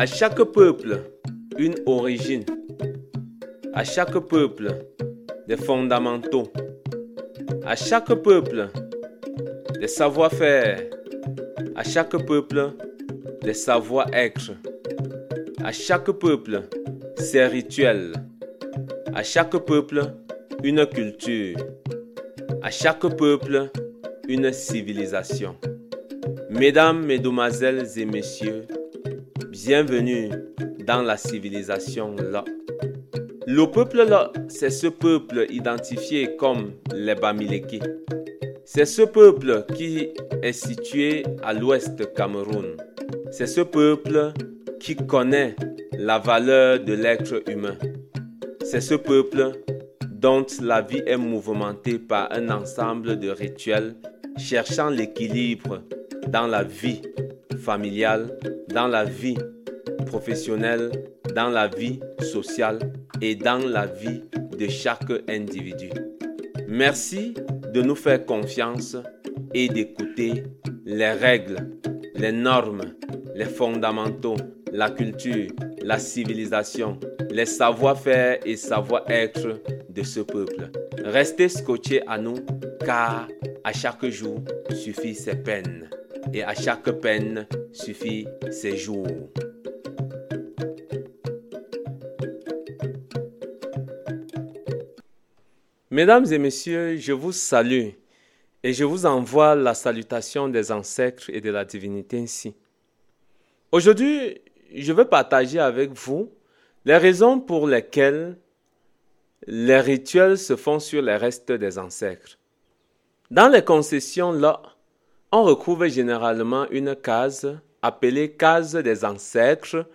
À chaque peuple, une origine. À chaque peuple, des fondamentaux. À chaque peuple, des savoir-faire. À chaque peuple, des savoir-être. À chaque peuple, ses rituels. À chaque peuple, une culture. À chaque peuple, une civilisation. Mesdames, Mesdemoiselles et Messieurs, bienvenue dans la civilisation là. Le peuple là, c'est ce peuple identifié comme les Bamileke. C'est ce peuple qui est situé à l'ouest Cameroun. C'est ce peuple qui connaît la valeur de l'être humain. C'est ce peuple dont la vie est mouvementée par un ensemble de rituels cherchant l'équilibre dans la vie familiale, dans la vie professionnelle, dans la vie sociale et dans la vie de chaque individu. Merci de nous faire confiance et d'écouter les règles, les normes, les fondamentaux, la culture, la civilisation, les savoir-faire et savoir-être de ce peuple. Restez scotchés à nous car à chaque jour suffit ses peines et à chaque peine suffit ses jours. Mesdames et messieurs, je vous salue et je vous envoie la salutation des ancêtres et de la divinité ainsi. Aujourd'hui, je veux partager avec vous les raisons pour lesquelles les rituels se font sur les restes des ancêtres. Dans les concessions là, on retrouve généralement une case appelée case des ancêtres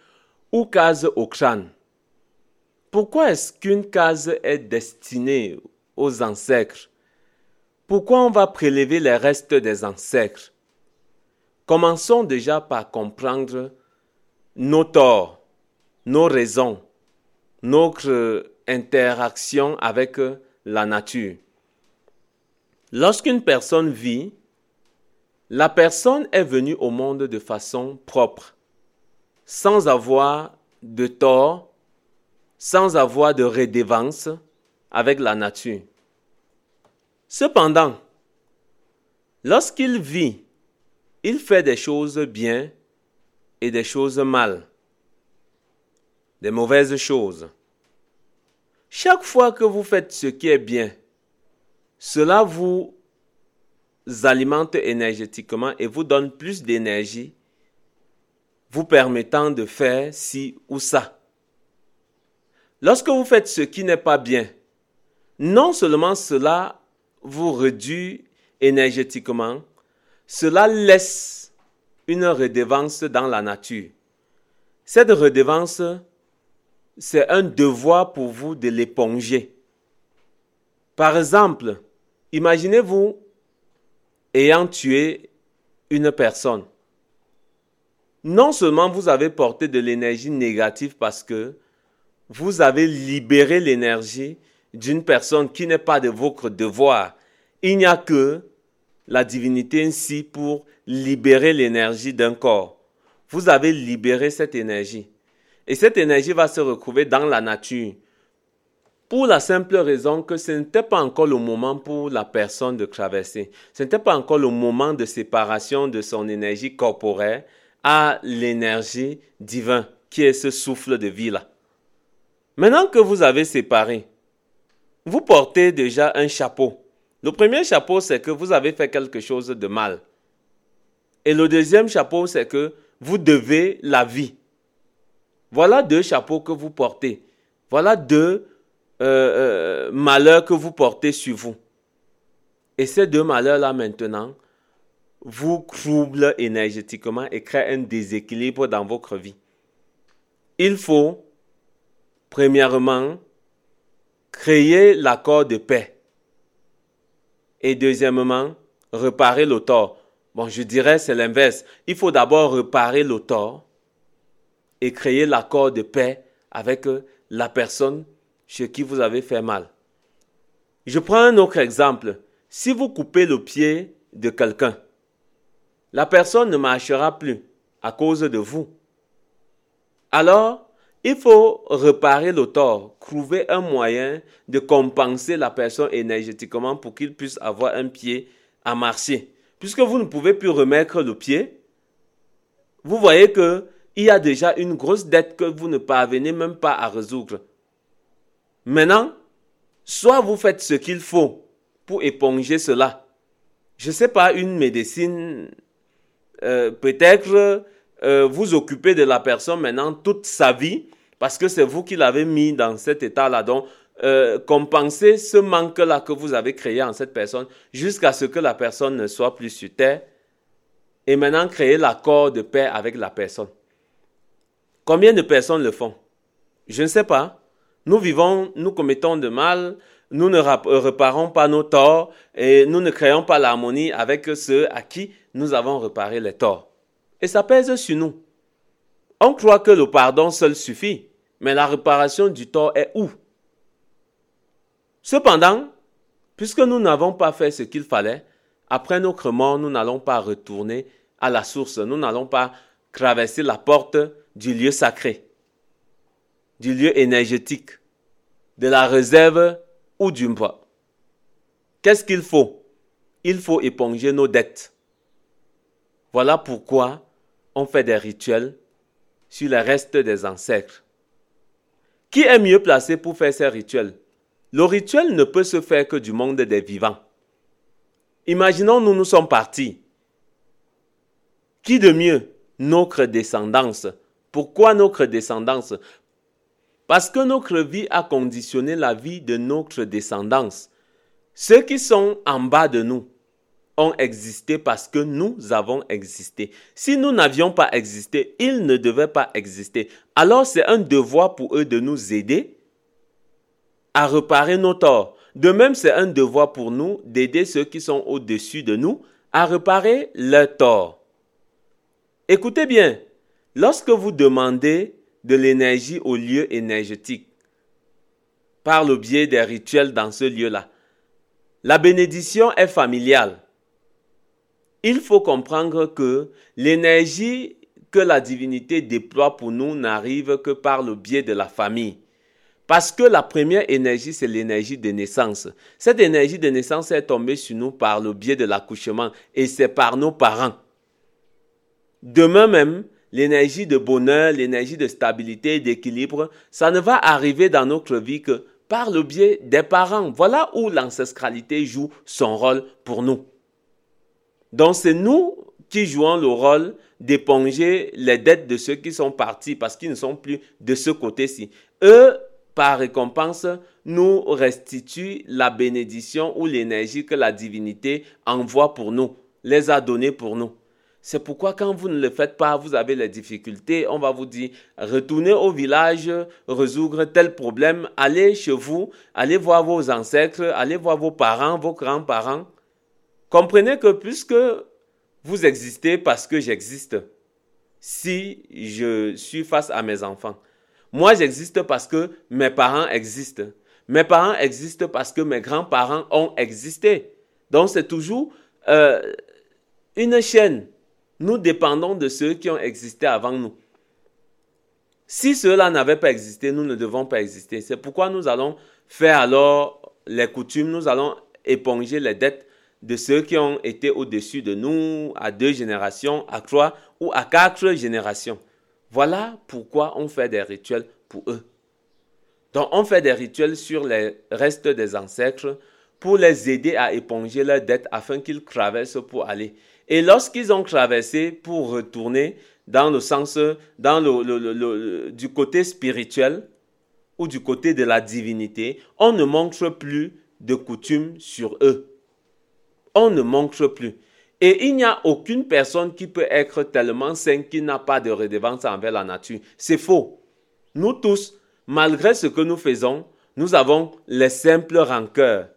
ou case au crâne. Pourquoi est-ce qu'une case est destinée aux ancêtres? Pourquoi on va prélever les restes des ancêtres? Commençons déjà par comprendre nos torts, nos raisons, notre interaction avec la nature. Lorsqu'une personne vit, la personne est venue au monde de façon propre, sans avoir de tort, sans avoir de rédévance avec la nature. Cependant, lorsqu'il vit, il fait des choses bien et des choses mal, des mauvaises choses. Chaque fois que vous faites ce qui est bien, cela vous alimente énergétiquement et vous donne plus d'énergie, vous permettant de faire ci ou ça. Lorsque vous faites ce qui n'est pas bien, non seulement cela vous réduit énergétiquement, cela laisse une redevance dans la nature. Cette redevance, c'est un devoir pour vous de l'éponger. Par exemple, imaginez-vous ayant tué une personne. Non seulement vous avez porté de l'énergie négative parce que vous avez libéré l'énergie d'une personne qui n'est pas de votre devoir. Il n'y a que la divinité ainsi pour libérer l'énergie d'un corps. Vous avez libéré cette énergie. Et cette énergie va se retrouver dans la nature. Pour la simple raison que ce n'était pas encore le moment pour la personne de traverser. Ce n'était pas encore le moment de séparation de son énergie corporelle à l'énergie divine qui est ce souffle de vie là. Maintenant que vous avez séparé, vous portez déjà un chapeau. Le premier chapeau, c'est que vous avez fait quelque chose de mal. Et le deuxième chapeau, c'est que vous devez la vie. Voilà deux chapeaux que vous portez. Voilà deux euh, euh, malheurs que vous portez sur vous. Et ces deux malheurs-là maintenant vous troublent énergétiquement et créent un déséquilibre dans votre vie. Il faut, premièrement, créer l'accord de paix. Et deuxièmement, réparer le tort. Bon, je dirais c'est l'inverse. Il faut d'abord réparer le et créer l'accord de paix avec la personne chez qui vous avez fait mal. Je prends un autre exemple. Si vous coupez le pied de quelqu'un, la personne ne marchera plus à cause de vous. Alors, il faut réparer le tort, trouver un moyen de compenser la personne énergétiquement pour qu'il puisse avoir un pied à marcher. Puisque vous ne pouvez plus remettre le pied, vous voyez que il y a déjà une grosse dette que vous ne parvenez même pas à résoudre. Maintenant, soit vous faites ce qu'il faut pour éponger cela. Je ne sais pas, une médecine, euh, peut-être euh, vous occupez de la personne maintenant toute sa vie, parce que c'est vous qui l'avez mis dans cet état-là. Donc, euh, compenser ce manque-là que vous avez créé en cette personne jusqu'à ce que la personne ne soit plus sur terre et maintenant créer l'accord de paix avec la personne. Combien de personnes le font? Je ne sais pas. Nous vivons, nous commettons de mal, nous ne réparons pas nos torts et nous ne créons pas l'harmonie avec ceux à qui nous avons réparé les torts. Et ça pèse sur nous. On croit que le pardon seul suffit, mais la réparation du tort est où? Cependant, puisque nous n'avons pas fait ce qu'il fallait, après notre mort, nous n'allons pas retourner à la source, nous n'allons pas traverser la porte du lieu sacré, du lieu énergétique, de la réserve ou du bois. Qu'est-ce qu'il faut? Il faut éponger nos dettes. Voilà pourquoi on fait des rituels sur le reste des ancêtres. Qui est mieux placé pour faire ces rituels? Le rituel ne peut se faire que du monde des vivants. Imaginons nous nous sommes partis. Qui de mieux? Notre descendance pourquoi notre descendance Parce que notre vie a conditionné la vie de notre descendance. Ceux qui sont en bas de nous ont existé parce que nous avons existé. Si nous n'avions pas existé, ils ne devaient pas exister. Alors c'est un devoir pour eux de nous aider à réparer nos torts. De même, c'est un devoir pour nous d'aider ceux qui sont au-dessus de nous à réparer leurs torts. Écoutez bien, Lorsque vous demandez de l'énergie au lieu énergétique, par le biais des rituels dans ce lieu-là, la bénédiction est familiale. Il faut comprendre que l'énergie que la divinité déploie pour nous n'arrive que par le biais de la famille. Parce que la première énergie, c'est l'énergie de naissance. Cette énergie de naissance est tombée sur nous par le biais de l'accouchement et c'est par nos parents. Demain même, l'énergie de bonheur, l'énergie de stabilité, d'équilibre, ça ne va arriver dans notre vie que par le biais des parents. Voilà où l'ancestralité joue son rôle pour nous. Donc c'est nous qui jouons le rôle d'éponger les dettes de ceux qui sont partis parce qu'ils ne sont plus de ce côté-ci. Eux, par récompense, nous restituent la bénédiction ou l'énergie que la divinité envoie pour nous, les a donnés pour nous. C'est pourquoi quand vous ne le faites pas, vous avez les difficultés. On va vous dire, retournez au village, résoudre tel problème, allez chez vous, allez voir vos ancêtres, allez voir vos parents, vos grands-parents. Comprenez que puisque vous existez parce que j'existe, si je suis face à mes enfants, moi j'existe parce que mes parents existent. Mes parents existent parce que mes grands-parents ont existé. Donc c'est toujours euh, une chaîne nous dépendons de ceux qui ont existé avant nous. Si ceux-là n'avaient pas existé, nous ne devons pas exister. C'est pourquoi nous allons faire alors les coutumes, nous allons éponger les dettes de ceux qui ont été au-dessus de nous à deux générations, à trois ou à quatre générations. Voilà pourquoi on fait des rituels pour eux. Donc on fait des rituels sur les restes des ancêtres pour les aider à éponger leurs dettes afin qu'ils traversent pour aller. Et lorsqu'ils ont traversé pour retourner dans le sens, dans le, du côté spirituel ou du côté de la divinité, on ne montre plus de coutumes sur eux. On ne montre plus. Et il n'y a aucune personne qui peut être tellement saine qu'il n'a pas de redevance envers la nature. C'est faux. Nous tous, malgré ce que nous faisons, nous avons les simples rancœurs,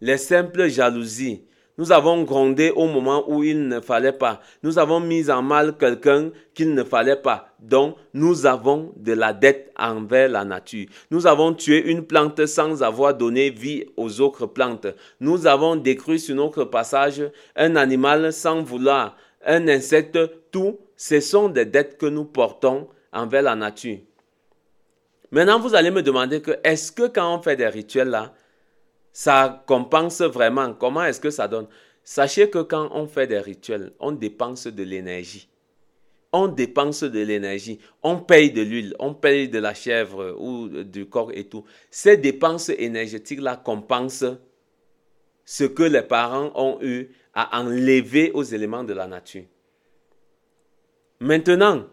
les simples jalousies, nous avons grondé au moment où il ne fallait pas. Nous avons mis en mal quelqu'un qu'il ne fallait pas. Donc, nous avons de la dette envers la nature. Nous avons tué une plante sans avoir donné vie aux autres plantes. Nous avons détruit sur notre passage un animal sans vouloir, un insecte. Tout, ce sont des dettes que nous portons envers la nature. Maintenant, vous allez me demander que est-ce que quand on fait des rituels là, ça compense vraiment Comment est-ce que ça donne? Sachez que quand on fait des rituels, on dépense de l'énergie. On dépense de l'énergie. On paye de l'huile, on paye de la chèvre ou du corps et tout. Ces dépenses énergétiques-là compensent ce que les parents ont eu à enlever aux éléments de la nature. Maintenant,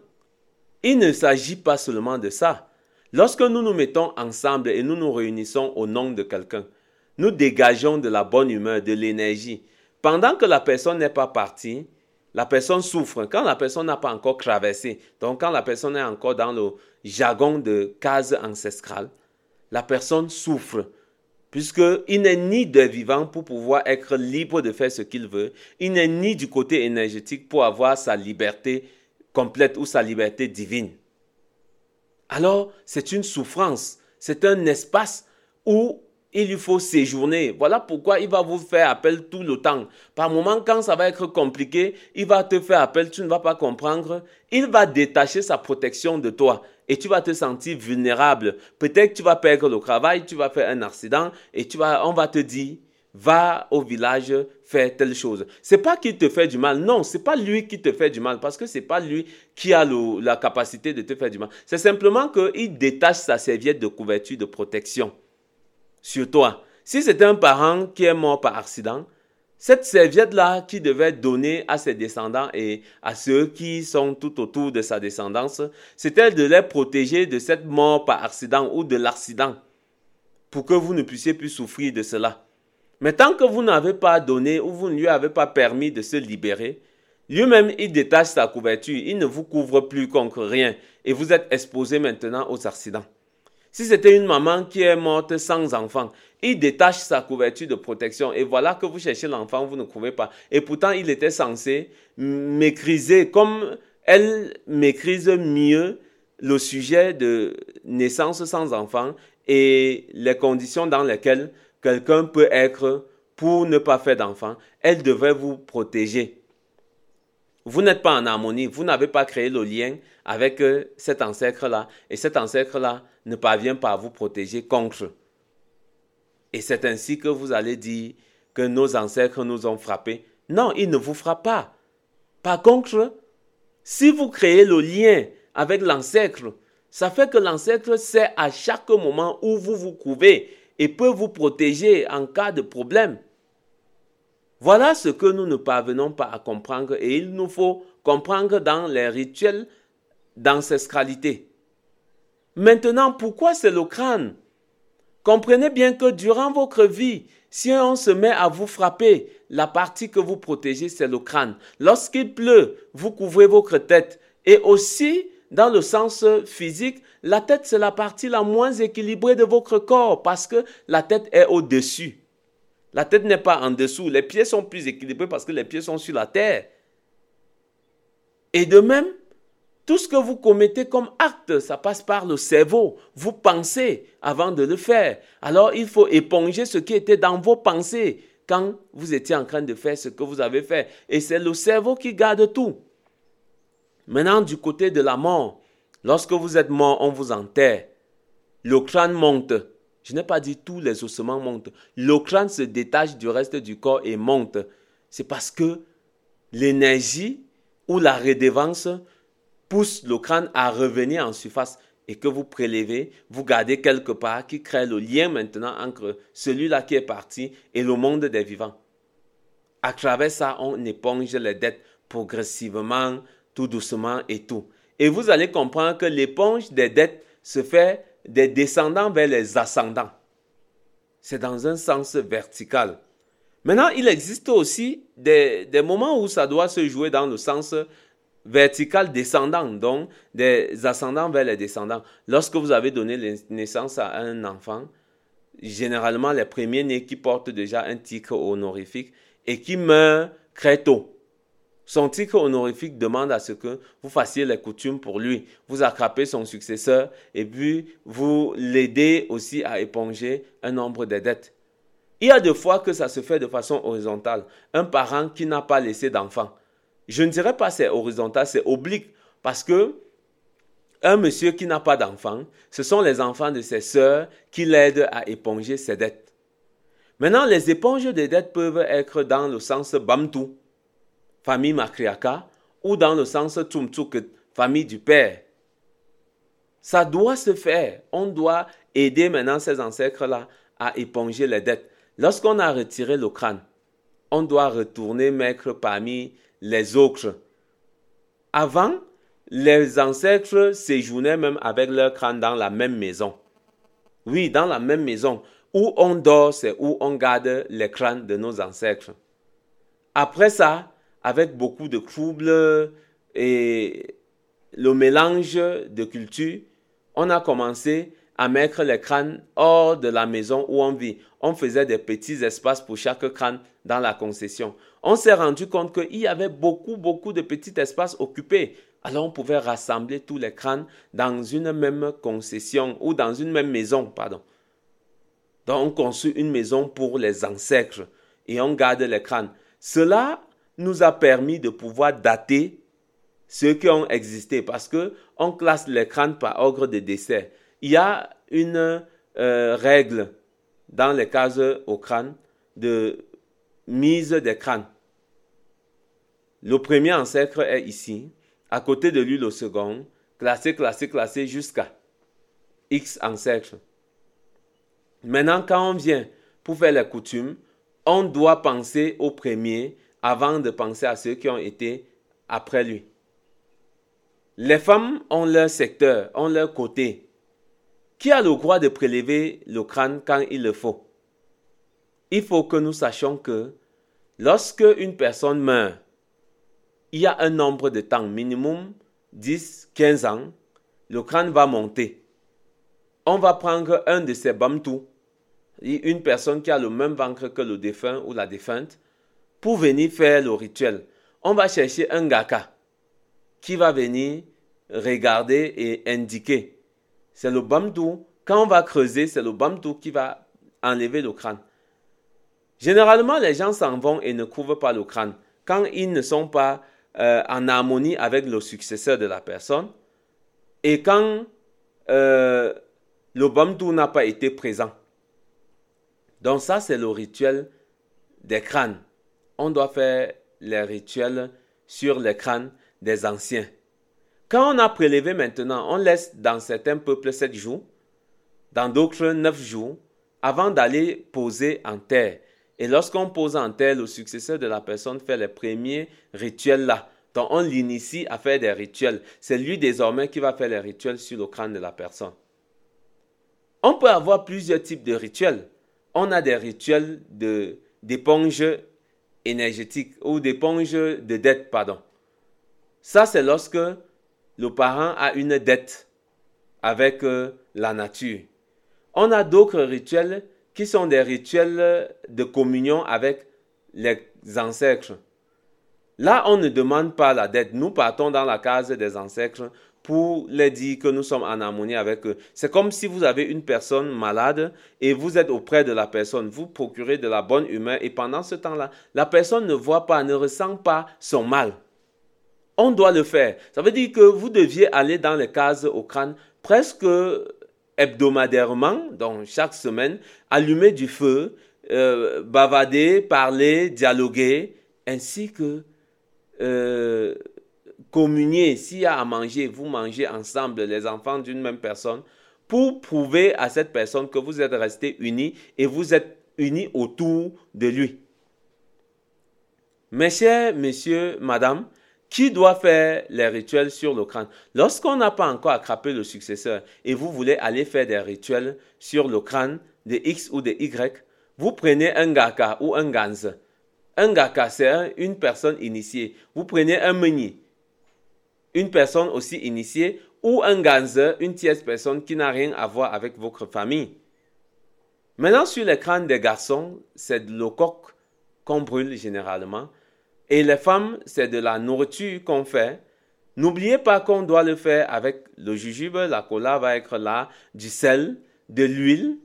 il ne s'agit pas seulement de ça. Lorsque nous nous mettons ensemble et nous nous réunissons au nom de quelqu'un, nous dégageons de la bonne humeur, de l'énergie. Pendant que la personne n'est pas partie, la personne souffre. Quand la personne n'a pas encore traversé, donc quand la personne est encore dans le jargon de case ancestrale, la personne souffre. Puisqu'il n'est ni de vivant pour pouvoir être libre de faire ce qu'il veut, il n'est ni du côté énergétique pour avoir sa liberté complète ou sa liberté divine. Alors, c'est une souffrance, c'est un espace où il lui faut séjourner. Voilà pourquoi il va vous faire appel tout le temps. Par moment, quand ça va être compliqué, il va te faire appel, tu ne vas pas comprendre. Il va détacher sa protection de toi et tu vas te sentir vulnérable. Peut-être tu vas perdre le travail, tu vas faire un accident et tu vas, on va te dire, va au village faire telle chose. C'est pas qu'il te fait du mal, non, c'est pas lui qui te fait du mal parce que c'est pas lui qui a la capacité de te faire du mal. C'est simplement qu'il détache sa serviette de couverture de protection sur toi. Si c'était un parent qui est mort par accident, cette serviette-là qui devait donner à ses descendants et à ceux qui sont tout autour de sa descendance, c'était de les protéger de cette mort par accident ou de l'accident pour que vous ne puissiez plus souffrir de cela? Mais tant que vous n'avez pas donné ou vous ne lui avez pas permis de se libérer, lui-même, il détache sa couverture, il ne vous couvre plus contre rien et vous êtes exposé maintenant aux accidents. Si c'était une maman qui est morte sans enfant, il détache sa couverture de protection et voilà que vous cherchez l'enfant, vous ne trouvez pas. Et pourtant, il était censé maîtriser, comme elle maîtrise mieux le sujet de naissance sans enfant et les conditions dans lesquelles quelqu'un peut être pour ne pas faire d'enfant, elle devrait vous protéger. Vous n'êtes pas en harmonie, vous n'avez pas créé le lien avec euh, cet ancêtre-là, et cet ancêtre-là ne parvient pas à vous protéger contre. Et c'est ainsi que vous allez dire que nos ancêtres nous ont frappés. Non, il ne vous frappe pas. Par contre, si vous créez le lien avec l'ancêtre, ça fait que l'ancêtre sait à chaque moment où vous vous trouvez et peut vous protéger en cas de problème. Voilà ce que nous ne parvenons pas à comprendre et il nous faut comprendre dans les rituels d'ancestralité. Maintenant, pourquoi c'est le crâne? Comprenez bien que durant votre vie, si on se met à vous frapper, la partie que vous protégez, c'est le crâne. Lorsqu'il pleut, vous couvrez votre tête. Et aussi, dans le sens physique, la tête, c'est la partie la moins équilibrée de votre corps parce que la tête est au-dessus. La tête n'est pas en dessous. Les pieds sont plus équilibrés parce que les pieds sont sur la terre. Et de même, tout ce que vous commettez comme acte, ça passe par le cerveau. Vous pensez avant de le faire. Alors il faut éponger ce qui était dans vos pensées quand vous étiez en train de faire ce que vous avez fait. Et c'est le cerveau qui garde tout. Maintenant, du côté de la mort, lorsque vous êtes mort, on vous enterre. Le crâne monte. Je n'ai pas dit tous les ossements montent. Le crâne se détache du reste du corps et monte. C'est parce que l'énergie ou la redevance pousse le crâne à revenir en surface et que vous prélevez, vous gardez quelque part, qui crée le lien maintenant entre celui-là qui est parti et le monde des vivants. À travers ça, on éponge les dettes progressivement, tout doucement et tout. Et vous allez comprendre que l'éponge des dettes se fait des descendants vers les ascendants. C'est dans un sens vertical. Maintenant, il existe aussi des, des, moments où ça doit se jouer dans le sens vertical descendant, donc des ascendants vers les descendants. Lorsque vous avez donné naissance à un enfant, généralement les premiers-nés qui portent déjà un titre honorifique et qui meurent très tôt. Son titre honorifique demande à ce que vous fassiez les coutumes pour lui. Vous attrapez son successeur et puis vous l'aidez aussi à éponger un nombre de dettes. Il y a des fois que ça se fait de façon horizontale. Un parent qui n'a pas laissé d'enfant. Je ne dirais pas c'est horizontal, c'est oblique. Parce que un monsieur qui n'a pas d'enfants, ce sont les enfants de ses sœurs qui l'aident à éponger ses dettes. Maintenant, les éponges des dettes peuvent être dans le sens Bamtu, famille matriarcat, ou dans le sens Tumtuk, famille du père. Ça doit se faire. On doit aider maintenant ces ancêtres-là à éponger les dettes. Lorsqu'on a retiré le crâne, on doit retourner mettre parmi les autres. Avant, les ancêtres séjournaient même avec leur crâne dans la même maison. Oui, dans la même maison. Où on dort, c'est où on garde les crânes de nos ancêtres. Après ça, avec beaucoup de troubles et le mélange de cultures, on a commencé à mettre les crânes hors de la maison où on vit. On faisait des petits espaces pour chaque crâne dans la concession. On s'est rendu compte qu'il y avait beaucoup, beaucoup de petits espaces occupés. Alors on pouvait rassembler tous les crânes dans une même concession ou dans une même maison, pardon. Donc, on construit une maison pour les ancêtres et on garde les crânes. Cela nous a permis de pouvoir dater ceux qui ont existé parce que on classe les crânes par ordre de décès. Il y a une euh, règle dans les cases au crâne de mise des crânes. Le premier ancêtre est ici, à côté de lui le second, classé, classé, classé jusqu'à X ancêtres. Maintenant, quand on vient pour faire les coutumes, on doit penser au premier avant de penser à ceux qui ont été après lui. Les femmes ont leur secteur, ont leur côté. Qui a le droit de prélever le crâne quand il le faut? Il faut que nous sachions que lorsque une personne meurt, il y a un nombre de temps minimum, 10, 15 ans, le crâne va monter. On va prendre un de ces bamtous une personne qui a le même ventre que le défunt ou la défunte, pour venir faire le rituel. On va chercher un gaka qui va venir regarder et indiquer. C'est le bamdou. Quand on va creuser, c'est le bamdou qui va enlever le crâne. Généralement, les gens s'en vont et ne couvrent pas le crâne quand ils ne sont pas euh, en harmonie avec le successeur de la personne et quand euh, le bamdou n'a pas été présent. Donc ça, c'est le rituel des crânes. On doit faire les rituels sur les crânes des anciens. Quand on a prélevé maintenant, on laisse dans certains peuples sept jours, dans d'autres neuf jours, avant d'aller poser en terre. Et lorsqu'on pose en terre, le successeur de la personne fait les premiers rituels là. Donc on l'initie à faire des rituels. C'est lui désormais qui va faire les rituels sur le crâne de la personne. On peut avoir plusieurs types de rituels on a des rituels d'éponge énergétique ou d'éponge de dette, pardon. Ça, c'est lorsque le parent a une dette avec euh, la nature. On a d'autres rituels qui sont des rituels de communion avec les ancêtres. Là, on ne demande pas la dette. Nous partons dans la case des ancêtres pour les dire que nous sommes en harmonie avec eux. C'est comme si vous avez une personne malade et vous êtes auprès de la personne, vous procurez de la bonne humeur et pendant ce temps-là, la personne ne voit pas, ne ressent pas son mal. On doit le faire. Ça veut dire que vous deviez aller dans les cases au crâne presque hebdomadairement, donc chaque semaine, allumer du feu, euh, bavader, parler, dialoguer, ainsi que euh, communier, s'il y a à manger, vous mangez ensemble, les enfants d'une même personne, pour prouver à cette personne que vous êtes restés unis et vous êtes unis autour de lui. Mes chers messieurs, madame, qui doit faire les rituels sur le crâne Lorsqu'on n'a pas encore attrapé le successeur et vous voulez aller faire des rituels sur le crâne de X ou de Y, vous prenez un gaka ou un ganze. Un gaka, c'est une personne initiée. Vous prenez un meunier une personne aussi initiée ou un ganzer, une tierce personne qui n'a rien à voir avec votre famille. Maintenant, sur les crânes des garçons, c'est le coq qu'on brûle généralement. Et les femmes, c'est de la nourriture qu'on fait. N'oubliez pas qu'on doit le faire avec le jujube, la cola va être là, du sel, de l'huile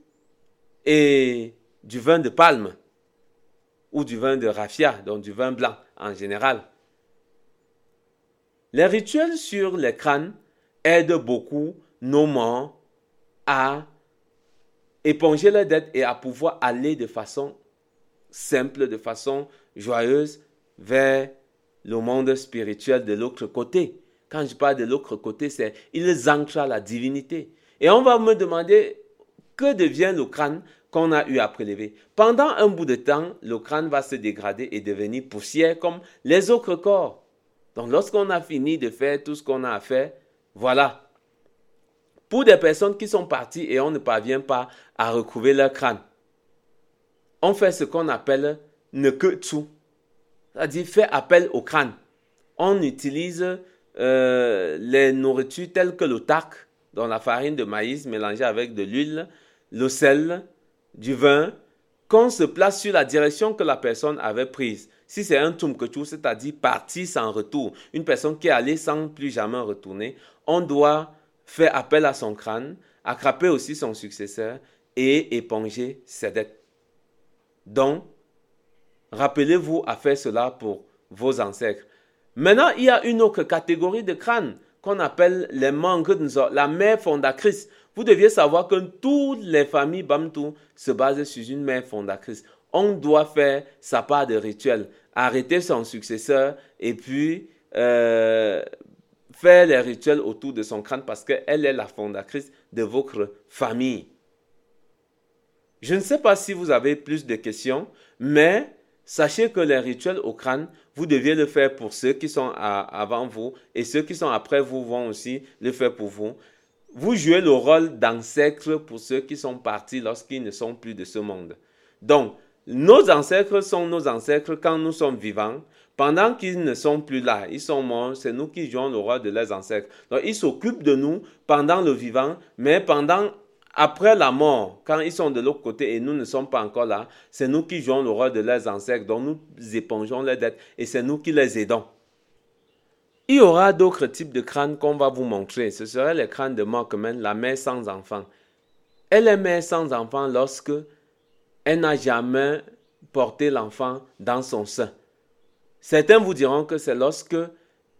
et du vin de palme ou du vin de raffia, donc du vin blanc en général. Les rituels sur les crânes aide beaucoup nos morts à éponger leurs dettes et à pouvoir aller de façon simple, de façon joyeuse vers le monde spirituel de l'autre côté. Quand je parle de l'autre côté, c'est ils ancrent la divinité. Et on va me demander que devient le crâne qu'on a eu à prélever? Pendant un bout de temps, le crâne va se dégrader et devenir poussière comme les autres corps. Donc lorsqu'on a fini de faire tout ce qu'on a à faire, voilà. Pour des personnes qui sont parties et on ne parvient pas à recouvrir leur crâne, on fait ce qu'on appelle ne que tout. C'est-à-dire faire appel au crâne. On utilise euh, les nourritures telles que le tac, dans la farine de maïs mélangée avec de l'huile, le sel, du vin, qu'on se place sur la direction que la personne avait prise. Si c'est un tumketu, c'est-à-dire parti sans retour, une personne qui est allée sans plus jamais retourner, on doit faire appel à son crâne, attraper aussi son successeur et éponger ses dettes. Donc, rappelez-vous à faire cela pour vos ancêtres. Maintenant, il y a une autre catégorie de crânes qu'on appelle les mangues, la mère fondatrice. Vous deviez savoir que toutes les familles Bamtou se basent sur une mère fondatrice. On doit faire sa part de rituel, arrêter son successeur et puis euh, faire les rituels autour de son crâne parce qu'elle est la fondatrice de votre famille. Je ne sais pas si vous avez plus de questions, mais sachez que les rituels au crâne, vous deviez le faire pour ceux qui sont avant vous et ceux qui sont après vous vont aussi le faire pour vous. Vous jouez le rôle d'ancêtre pour ceux qui sont partis lorsqu'ils ne sont plus de ce monde. Donc, nos ancêtres sont nos ancêtres quand nous sommes vivants. Pendant qu'ils ne sont plus là, ils sont morts, c'est nous qui jouons le rôle de leurs ancêtres. Donc, ils s'occupent de nous pendant le vivant, mais pendant après la mort, quand ils sont de l'autre côté et nous ne sommes pas encore là, c'est nous qui jouons le rôle de leurs ancêtres, donc nous épongeons leurs dettes et c'est nous qui les aidons. Il y aura d'autres types de crânes qu'on va vous montrer. Ce serait le crâne de Mockman, la mère sans enfant. Elle est mère sans enfant lorsque elle n'a jamais porté l'enfant dans son sein. Certains vous diront que c'est lorsque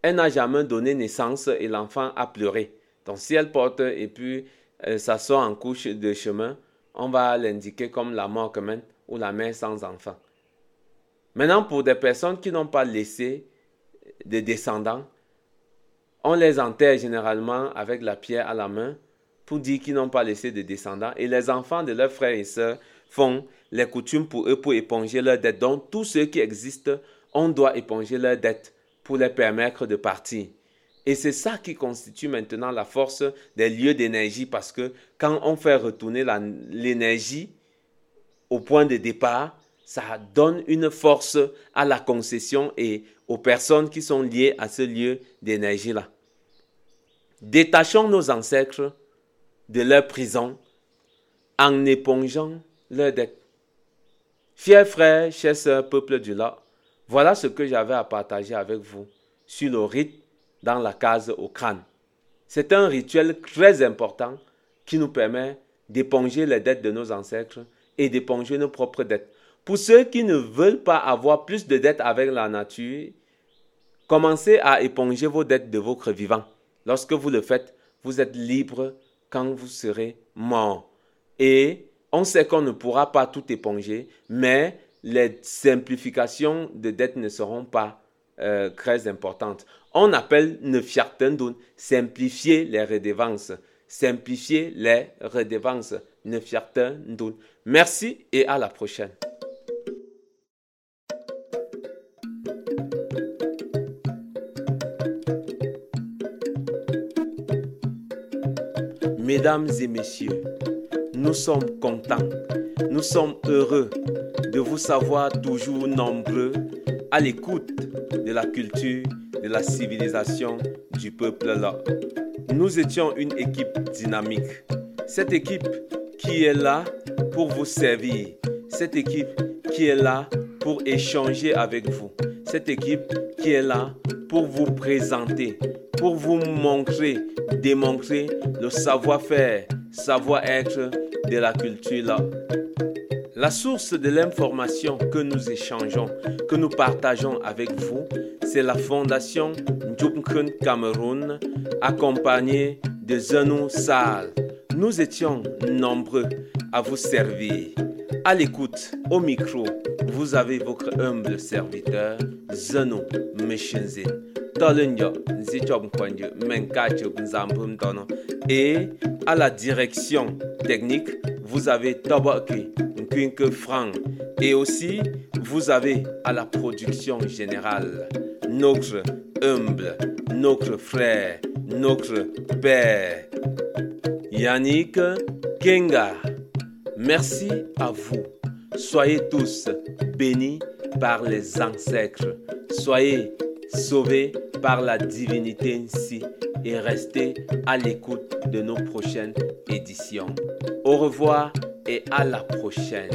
elle n'a jamais donné naissance et l'enfant a pleuré. Donc si elle porte et puis elle s'assoit en couche de chemin, on va l'indiquer comme la Mockman ou la mère sans enfant. Maintenant, pour des personnes qui n'ont pas laissé de descendants, on les enterre généralement avec la pierre à la main pour dire qu'ils n'ont pas laissé de descendants. Et les enfants de leurs frères et sœurs font les coutumes pour eux pour éponger leurs dettes. Donc, tous ceux qui existent, on doit éponger leurs dettes pour les permettre de partir. Et c'est ça qui constitue maintenant la force des lieux d'énergie parce que quand on fait retourner l'énergie au point de départ, ça donne une force à la concession et aux personnes qui sont liées à ce lieu d'énergie-là. Détachons nos ancêtres de leur prison en épongeant leurs dettes. Fiers frères, chers sœurs, peuple du lac, voilà ce que j'avais à partager avec vous sur le rite dans la case au crâne. C'est un rituel très important qui nous permet d'éponger les dettes de nos ancêtres et d'éponger nos propres dettes. Pour ceux qui ne veulent pas avoir plus de dettes avec la nature, commencez à éponger vos dettes de votre vivant. Lorsque vous le faites, vous êtes libre quand vous serez mort. Et on sait qu'on ne pourra pas tout éponger, mais les simplifications de dettes ne seront pas euh, très importantes. On appelle ne fiartendun, simplifier les redevances. Simplifier les redevances. Ne Merci et à la prochaine. Mesdames et messieurs, nous sommes contents, nous sommes heureux de vous savoir toujours nombreux à l'écoute de la culture, de la civilisation du peuple là. Nous étions une équipe dynamique. Cette équipe qui est là pour vous servir. Cette équipe qui est là pour échanger avec vous. Cette équipe qui est là pour vous présenter, pour vous montrer, démontrer le savoir-faire, savoir-être de la culture. La source de l'information que nous échangeons, que nous partageons avec vous, c'est la fondation Njubkun Cameroun, accompagnée de Zenou Sal. Nous étions nombreux à vous servir. À l'écoute, au micro, vous avez votre humble serviteur, Zeno Meshenzin. Et à la direction technique, vous avez Toboki Nkwinke Frank. Et aussi, vous avez à la production générale notre humble, notre frère, notre père, Yannick Kenga. Merci à vous. Soyez tous bénis par les ancêtres. Soyez sauvés par la divinité et restez à l'écoute de nos prochaines éditions. Au revoir et à la prochaine.